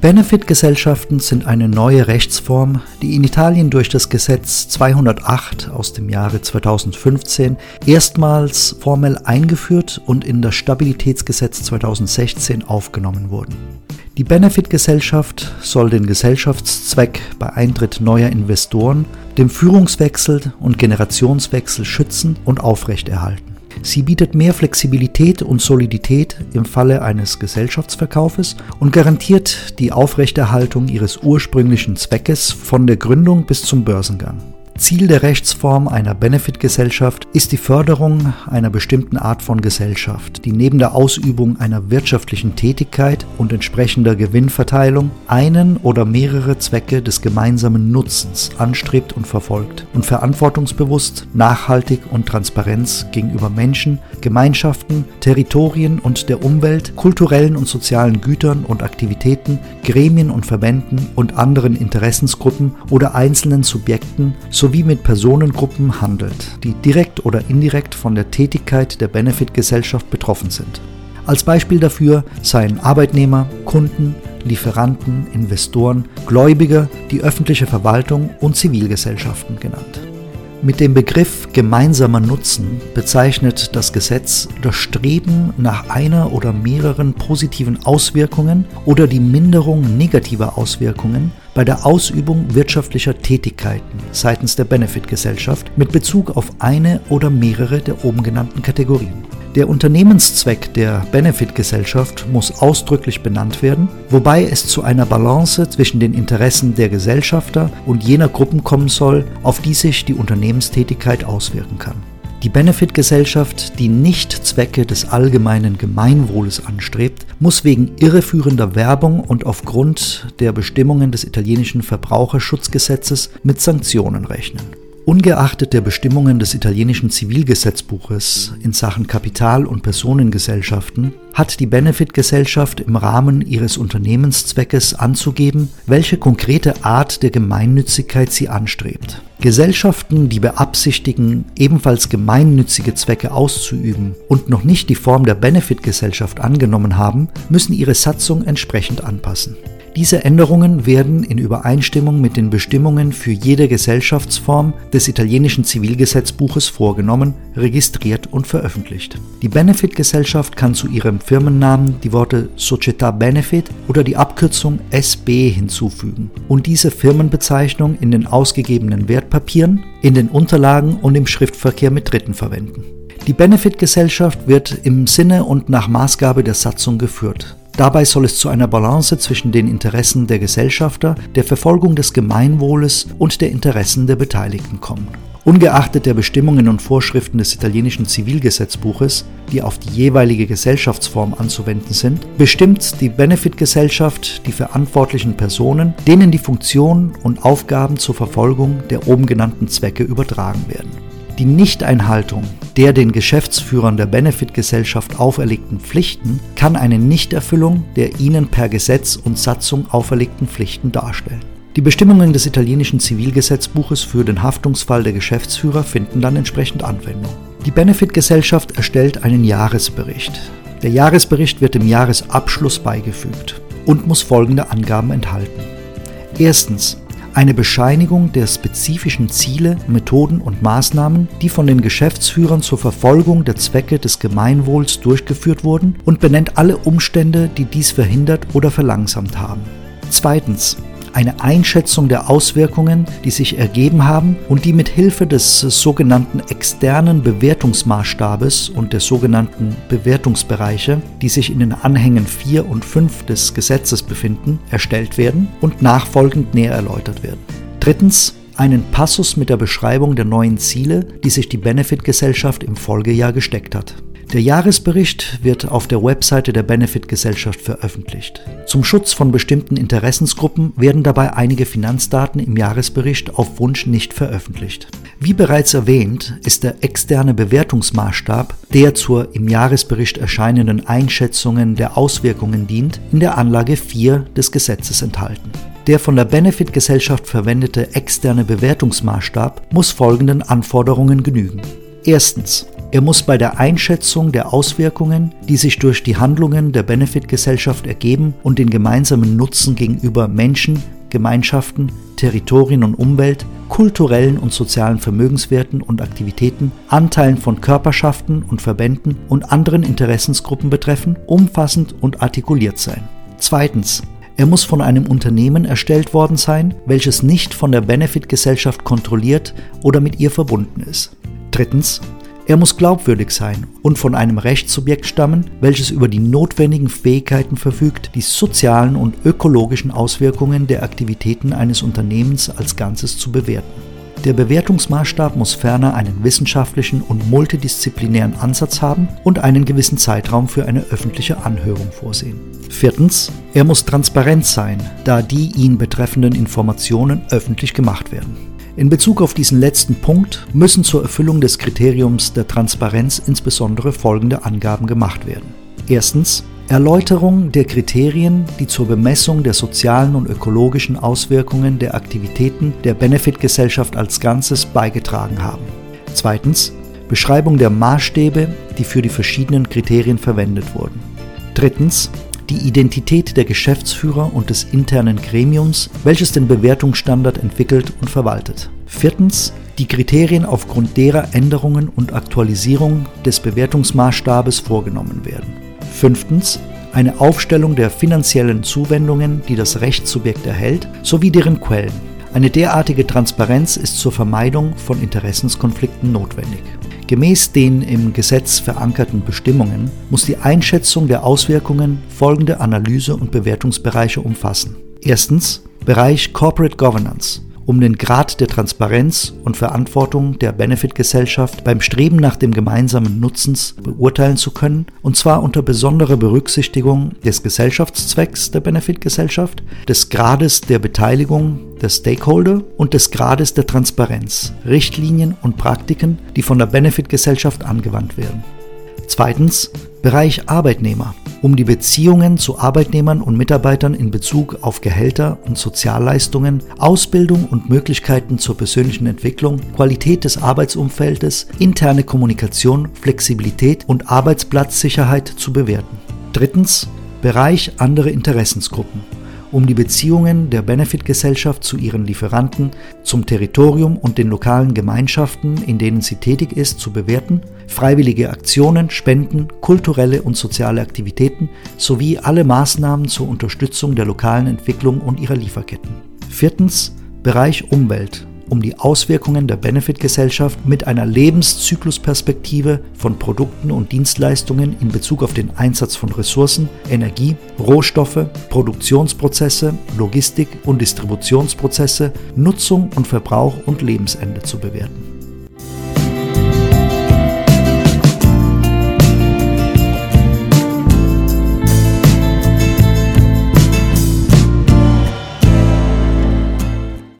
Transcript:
Benefit-Gesellschaften sind eine neue Rechtsform, die in Italien durch das Gesetz 208 aus dem Jahre 2015 erstmals formell eingeführt und in das Stabilitätsgesetz 2016 aufgenommen wurden. Die Benefit-Gesellschaft soll den Gesellschaftszweck bei Eintritt neuer Investoren, dem Führungswechsel und Generationswechsel schützen und aufrechterhalten. Sie bietet mehr Flexibilität und Solidität im Falle eines Gesellschaftsverkaufes und garantiert die Aufrechterhaltung ihres ursprünglichen Zweckes von der Gründung bis zum Börsengang. Ziel der Rechtsform einer Benefitgesellschaft ist die Förderung einer bestimmten Art von Gesellschaft, die neben der Ausübung einer wirtschaftlichen Tätigkeit und entsprechender Gewinnverteilung einen oder mehrere Zwecke des gemeinsamen Nutzens anstrebt und verfolgt und verantwortungsbewusst, nachhaltig und Transparenz gegenüber Menschen, Gemeinschaften, Territorien und der Umwelt, kulturellen und sozialen Gütern und Aktivitäten, Gremien und Verbänden und anderen Interessensgruppen oder einzelnen Subjekten sowie sowie mit Personengruppen handelt, die direkt oder indirekt von der Tätigkeit der Benefit-Gesellschaft betroffen sind. Als Beispiel dafür seien Arbeitnehmer, Kunden, Lieferanten, Investoren, Gläubiger, die öffentliche Verwaltung und Zivilgesellschaften genannt. Mit dem Begriff gemeinsamer Nutzen bezeichnet das Gesetz das Streben nach einer oder mehreren positiven Auswirkungen oder die Minderung negativer Auswirkungen bei der Ausübung wirtschaftlicher Tätigkeiten seitens der Benefitgesellschaft mit Bezug auf eine oder mehrere der oben genannten Kategorien. Der Unternehmenszweck der Benefitgesellschaft muss ausdrücklich benannt werden, wobei es zu einer Balance zwischen den Interessen der Gesellschafter und jener Gruppen kommen soll, auf die sich die Unternehmenstätigkeit auswirken kann. Die Benefitgesellschaft, die nicht Zwecke des allgemeinen Gemeinwohles anstrebt, muss wegen irreführender Werbung und aufgrund der Bestimmungen des italienischen Verbraucherschutzgesetzes mit Sanktionen rechnen. Ungeachtet der Bestimmungen des italienischen Zivilgesetzbuches in Sachen Kapital- und Personengesellschaften hat die Benefit-Gesellschaft im Rahmen ihres Unternehmenszweckes anzugeben, welche konkrete Art der Gemeinnützigkeit sie anstrebt. Gesellschaften, die beabsichtigen, ebenfalls gemeinnützige Zwecke auszuüben und noch nicht die Form der Benefit-Gesellschaft angenommen haben, müssen ihre Satzung entsprechend anpassen. Diese Änderungen werden in Übereinstimmung mit den Bestimmungen für jede Gesellschaftsform des italienischen Zivilgesetzbuches vorgenommen, registriert und veröffentlicht. Die Benefit-Gesellschaft kann zu ihrem Firmennamen die Worte Società Benefit oder die Abkürzung SB hinzufügen und diese Firmenbezeichnung in den ausgegebenen Wertpapieren, in den Unterlagen und im Schriftverkehr mit Dritten verwenden. Die Benefit-Gesellschaft wird im Sinne und nach Maßgabe der Satzung geführt. Dabei soll es zu einer Balance zwischen den Interessen der Gesellschafter, der Verfolgung des Gemeinwohles und der Interessen der Beteiligten kommen. Ungeachtet der Bestimmungen und Vorschriften des italienischen Zivilgesetzbuches, die auf die jeweilige Gesellschaftsform anzuwenden sind, bestimmt die Benefitgesellschaft die verantwortlichen Personen, denen die Funktionen und Aufgaben zur Verfolgung der oben genannten Zwecke übertragen werden. Die Nichteinhaltung der den Geschäftsführern der Benefitgesellschaft auferlegten Pflichten kann eine Nichterfüllung der ihnen per Gesetz und Satzung auferlegten Pflichten darstellen. Die Bestimmungen des italienischen Zivilgesetzbuches für den Haftungsfall der Geschäftsführer finden dann entsprechend Anwendung. Die Benefitgesellschaft erstellt einen Jahresbericht. Der Jahresbericht wird dem Jahresabschluss beigefügt und muss folgende Angaben enthalten. Erstens eine Bescheinigung der spezifischen Ziele, Methoden und Maßnahmen, die von den Geschäftsführern zur Verfolgung der Zwecke des Gemeinwohls durchgeführt wurden und benennt alle Umstände, die dies verhindert oder verlangsamt haben. Zweitens eine Einschätzung der Auswirkungen, die sich ergeben haben und die mit Hilfe des sogenannten externen Bewertungsmaßstabes und der sogenannten Bewertungsbereiche, die sich in den Anhängen 4 und 5 des Gesetzes befinden, erstellt werden und nachfolgend näher erläutert werden. Drittens einen Passus mit der Beschreibung der neuen Ziele, die sich die Benefit-Gesellschaft im Folgejahr gesteckt hat. Der Jahresbericht wird auf der Webseite der Benefit-Gesellschaft veröffentlicht. Zum Schutz von bestimmten Interessensgruppen werden dabei einige Finanzdaten im Jahresbericht auf Wunsch nicht veröffentlicht. Wie bereits erwähnt, ist der externe Bewertungsmaßstab, der zur im Jahresbericht erscheinenden Einschätzungen der Auswirkungen dient, in der Anlage 4 des Gesetzes enthalten. Der von der Benefit-Gesellschaft verwendete externe Bewertungsmaßstab muss folgenden Anforderungen genügen. Erstens Er muss bei der Einschätzung der Auswirkungen, die sich durch die Handlungen der Benefitgesellschaft ergeben und den gemeinsamen Nutzen gegenüber Menschen, Gemeinschaften, Territorien und Umwelt, kulturellen und sozialen Vermögenswerten und Aktivitäten, Anteilen von Körperschaften und Verbänden und anderen Interessensgruppen betreffen, umfassend und artikuliert sein. Zweitens. Er muss von einem Unternehmen erstellt worden sein, welches nicht von der Benefit-Gesellschaft kontrolliert oder mit ihr verbunden ist. Drittens. Er muss glaubwürdig sein und von einem Rechtssubjekt stammen, welches über die notwendigen Fähigkeiten verfügt, die sozialen und ökologischen Auswirkungen der Aktivitäten eines Unternehmens als Ganzes zu bewerten. Der Bewertungsmaßstab muss ferner einen wissenschaftlichen und multidisziplinären Ansatz haben und einen gewissen Zeitraum für eine öffentliche Anhörung vorsehen. Viertens, er muss transparent sein, da die ihn betreffenden Informationen öffentlich gemacht werden. In Bezug auf diesen letzten Punkt müssen zur Erfüllung des Kriteriums der Transparenz insbesondere folgende Angaben gemacht werden. Erstens Erläuterung der Kriterien, die zur Bemessung der sozialen und ökologischen Auswirkungen der Aktivitäten der Benefitgesellschaft als Ganzes beigetragen haben. Zweitens Beschreibung der Maßstäbe, die für die verschiedenen Kriterien verwendet wurden. Drittens die Identität der Geschäftsführer und des internen Gremiums, welches den Bewertungsstandard entwickelt und verwaltet. Viertens die Kriterien, aufgrund derer Änderungen und Aktualisierung des Bewertungsmaßstabes vorgenommen werden. Fünftens eine Aufstellung der finanziellen Zuwendungen, die das Rechtssubjekt erhält, sowie deren Quellen. Eine derartige Transparenz ist zur Vermeidung von Interessenskonflikten notwendig. Gemäß den im Gesetz verankerten Bestimmungen muss die Einschätzung der Auswirkungen folgende Analyse- und Bewertungsbereiche umfassen. Erstens Bereich Corporate Governance um den Grad der Transparenz und Verantwortung der Benefit-Gesellschaft beim Streben nach dem gemeinsamen Nutzens beurteilen zu können, und zwar unter besonderer Berücksichtigung des Gesellschaftszwecks der Benefit-Gesellschaft, des Grades der Beteiligung der Stakeholder und des Grades der Transparenz, Richtlinien und Praktiken, die von der Benefit-Gesellschaft angewandt werden. Zweitens Bereich Arbeitnehmer um die Beziehungen zu Arbeitnehmern und Mitarbeitern in Bezug auf Gehälter und Sozialleistungen, Ausbildung und Möglichkeiten zur persönlichen Entwicklung, Qualität des Arbeitsumfeldes, interne Kommunikation, Flexibilität und Arbeitsplatzsicherheit zu bewerten. Drittens Bereich andere Interessensgruppen um die Beziehungen der Benefit-Gesellschaft zu ihren Lieferanten, zum Territorium und den lokalen Gemeinschaften, in denen sie tätig ist, zu bewerten, freiwillige Aktionen, Spenden, kulturelle und soziale Aktivitäten sowie alle Maßnahmen zur Unterstützung der lokalen Entwicklung und ihrer Lieferketten. Viertens Bereich Umwelt um die Auswirkungen der Benefit-Gesellschaft mit einer Lebenszyklusperspektive von Produkten und Dienstleistungen in Bezug auf den Einsatz von Ressourcen, Energie, Rohstoffe, Produktionsprozesse, Logistik und Distributionsprozesse, Nutzung und Verbrauch und Lebensende zu bewerten.